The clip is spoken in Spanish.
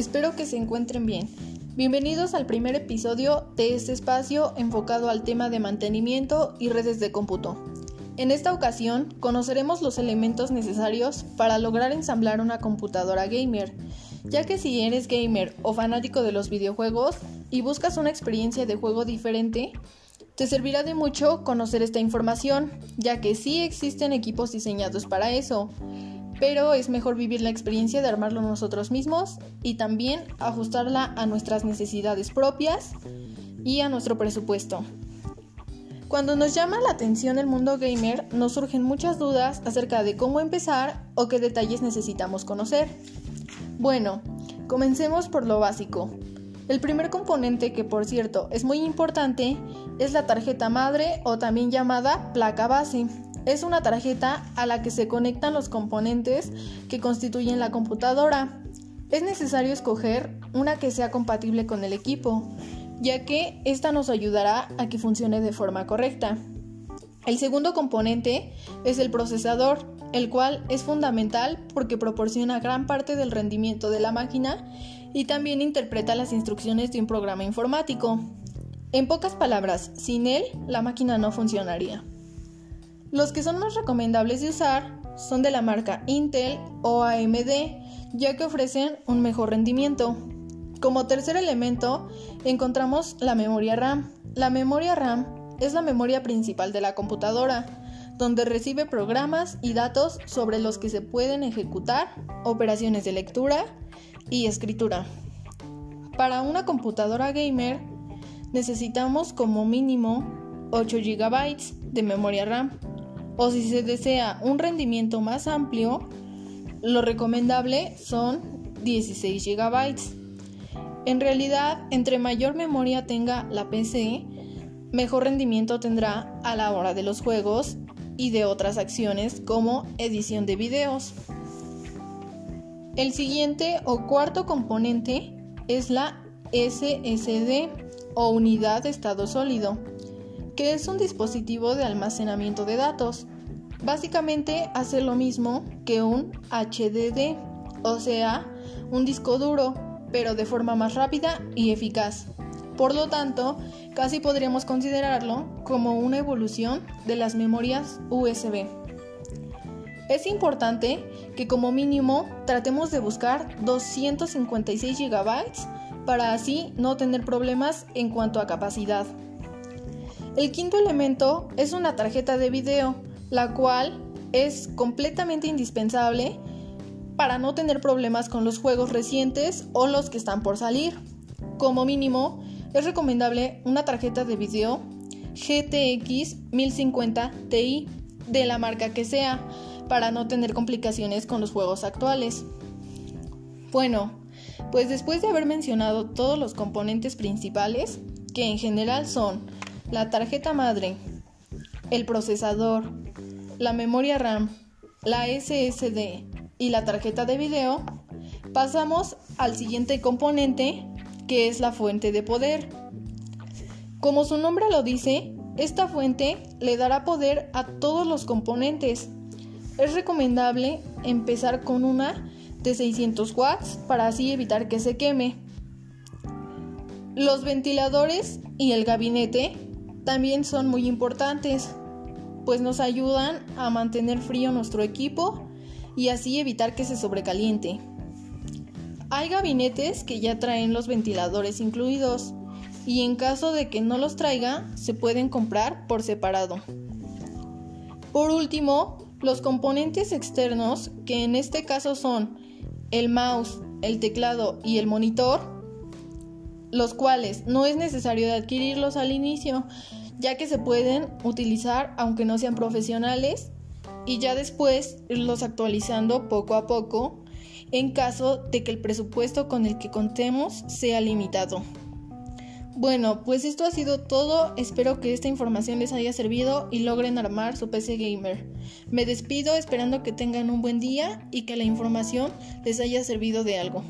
espero que se encuentren bien. Bienvenidos al primer episodio de este espacio enfocado al tema de mantenimiento y redes de cómputo. En esta ocasión conoceremos los elementos necesarios para lograr ensamblar una computadora gamer, ya que si eres gamer o fanático de los videojuegos y buscas una experiencia de juego diferente, te servirá de mucho conocer esta información, ya que sí existen equipos diseñados para eso pero es mejor vivir la experiencia de armarlo nosotros mismos y también ajustarla a nuestras necesidades propias y a nuestro presupuesto. Cuando nos llama la atención el mundo gamer, nos surgen muchas dudas acerca de cómo empezar o qué detalles necesitamos conocer. Bueno, comencemos por lo básico. El primer componente, que por cierto es muy importante, es la tarjeta madre o también llamada placa base. Es una tarjeta a la que se conectan los componentes que constituyen la computadora. Es necesario escoger una que sea compatible con el equipo, ya que esta nos ayudará a que funcione de forma correcta. El segundo componente es el procesador, el cual es fundamental porque proporciona gran parte del rendimiento de la máquina y también interpreta las instrucciones de un programa informático. En pocas palabras, sin él la máquina no funcionaría. Los que son más recomendables de usar son de la marca Intel o AMD, ya que ofrecen un mejor rendimiento. Como tercer elemento encontramos la memoria RAM. La memoria RAM es la memoria principal de la computadora, donde recibe programas y datos sobre los que se pueden ejecutar operaciones de lectura y escritura. Para una computadora gamer necesitamos como mínimo 8 GB de memoria RAM o si se desea un rendimiento más amplio, lo recomendable son 16 GB. En realidad, entre mayor memoria tenga la PC, mejor rendimiento tendrá a la hora de los juegos y de otras acciones como edición de videos. El siguiente o cuarto componente es la SSD o unidad de estado sólido que es un dispositivo de almacenamiento de datos. Básicamente hace lo mismo que un HDD, o sea, un disco duro, pero de forma más rápida y eficaz. Por lo tanto, casi podríamos considerarlo como una evolución de las memorias USB. Es importante que como mínimo tratemos de buscar 256 GB para así no tener problemas en cuanto a capacidad. El quinto elemento es una tarjeta de video, la cual es completamente indispensable para no tener problemas con los juegos recientes o los que están por salir. Como mínimo, es recomendable una tarjeta de video GTX 1050 Ti de la marca que sea para no tener complicaciones con los juegos actuales. Bueno, pues después de haber mencionado todos los componentes principales, que en general son la tarjeta madre, el procesador, la memoria RAM, la SSD y la tarjeta de video, pasamos al siguiente componente que es la fuente de poder. Como su nombre lo dice, esta fuente le dará poder a todos los componentes. Es recomendable empezar con una de 600 watts para así evitar que se queme. Los ventiladores y el gabinete también son muy importantes, pues nos ayudan a mantener frío nuestro equipo y así evitar que se sobrecaliente. Hay gabinetes que ya traen los ventiladores incluidos y en caso de que no los traiga se pueden comprar por separado. Por último, los componentes externos, que en este caso son el mouse, el teclado y el monitor, los cuales no es necesario adquirirlos al inicio, ya que se pueden utilizar aunque no sean profesionales y ya después irlos actualizando poco a poco en caso de que el presupuesto con el que contemos sea limitado. Bueno, pues esto ha sido todo. Espero que esta información les haya servido y logren armar su PC gamer. Me despido esperando que tengan un buen día y que la información les haya servido de algo.